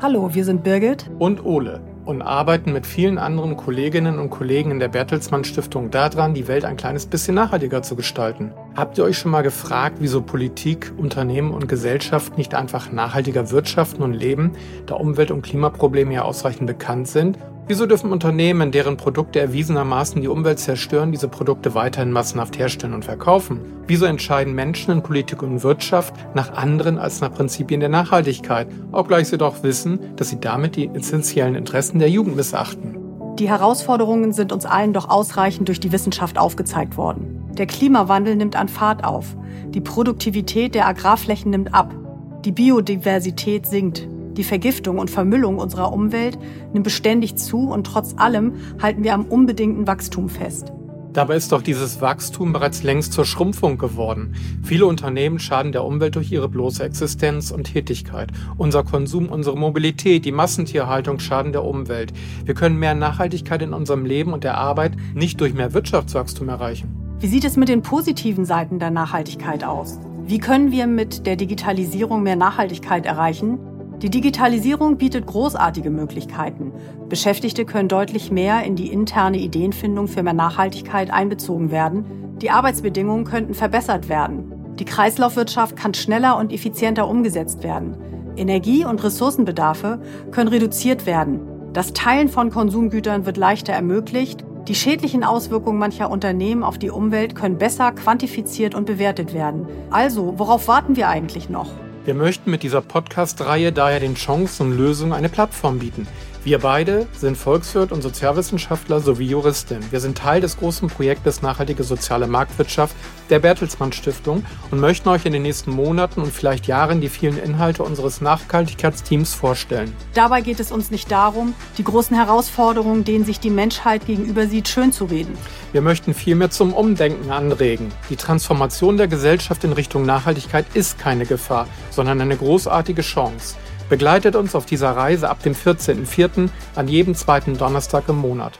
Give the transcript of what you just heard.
Hallo, wir sind Birgit und Ole und arbeiten mit vielen anderen Kolleginnen und Kollegen in der Bertelsmann Stiftung daran, die Welt ein kleines bisschen nachhaltiger zu gestalten. Habt ihr euch schon mal gefragt, wieso Politik, Unternehmen und Gesellschaft nicht einfach nachhaltiger wirtschaften und leben, da Umwelt- und Klimaprobleme ja ausreichend bekannt sind Wieso dürfen Unternehmen, deren Produkte erwiesenermaßen die Umwelt zerstören, diese Produkte weiterhin massenhaft herstellen und verkaufen? Wieso entscheiden Menschen in Politik und Wirtschaft nach anderen als nach Prinzipien der Nachhaltigkeit, obgleich sie doch wissen, dass sie damit die essentiellen Interessen der Jugend missachten? Die Herausforderungen sind uns allen doch ausreichend durch die Wissenschaft aufgezeigt worden. Der Klimawandel nimmt an Fahrt auf. Die Produktivität der Agrarflächen nimmt ab. Die Biodiversität sinkt. Die Vergiftung und Vermüllung unserer Umwelt nimmt beständig zu und trotz allem halten wir am unbedingten Wachstum fest. Dabei ist doch dieses Wachstum bereits längst zur Schrumpfung geworden. Viele Unternehmen schaden der Umwelt durch ihre bloße Existenz und Tätigkeit. Unser Konsum, unsere Mobilität, die Massentierhaltung schaden der Umwelt. Wir können mehr Nachhaltigkeit in unserem Leben und der Arbeit nicht durch mehr Wirtschaftswachstum erreichen. Wie sieht es mit den positiven Seiten der Nachhaltigkeit aus? Wie können wir mit der Digitalisierung mehr Nachhaltigkeit erreichen? Die Digitalisierung bietet großartige Möglichkeiten. Beschäftigte können deutlich mehr in die interne Ideenfindung für mehr Nachhaltigkeit einbezogen werden. Die Arbeitsbedingungen könnten verbessert werden. Die Kreislaufwirtschaft kann schneller und effizienter umgesetzt werden. Energie- und Ressourcenbedarfe können reduziert werden. Das Teilen von Konsumgütern wird leichter ermöglicht. Die schädlichen Auswirkungen mancher Unternehmen auf die Umwelt können besser quantifiziert und bewertet werden. Also, worauf warten wir eigentlich noch? Wir möchten mit dieser Podcast-Reihe daher den Chancen und Lösungen eine Plattform bieten. Wir beide sind Volkswirt und Sozialwissenschaftler sowie Juristin. Wir sind Teil des großen Projektes Nachhaltige soziale Marktwirtschaft der Bertelsmann Stiftung und möchten euch in den nächsten Monaten und vielleicht Jahren die vielen Inhalte unseres Nachhaltigkeitsteams vorstellen. Dabei geht es uns nicht darum, die großen Herausforderungen, denen sich die Menschheit gegenüber sieht, schön zu reden. Wir möchten vielmehr zum Umdenken anregen. Die Transformation der Gesellschaft in Richtung Nachhaltigkeit ist keine Gefahr, sondern eine großartige Chance. Begleitet uns auf dieser Reise ab dem 14.04. an jedem zweiten Donnerstag im Monat.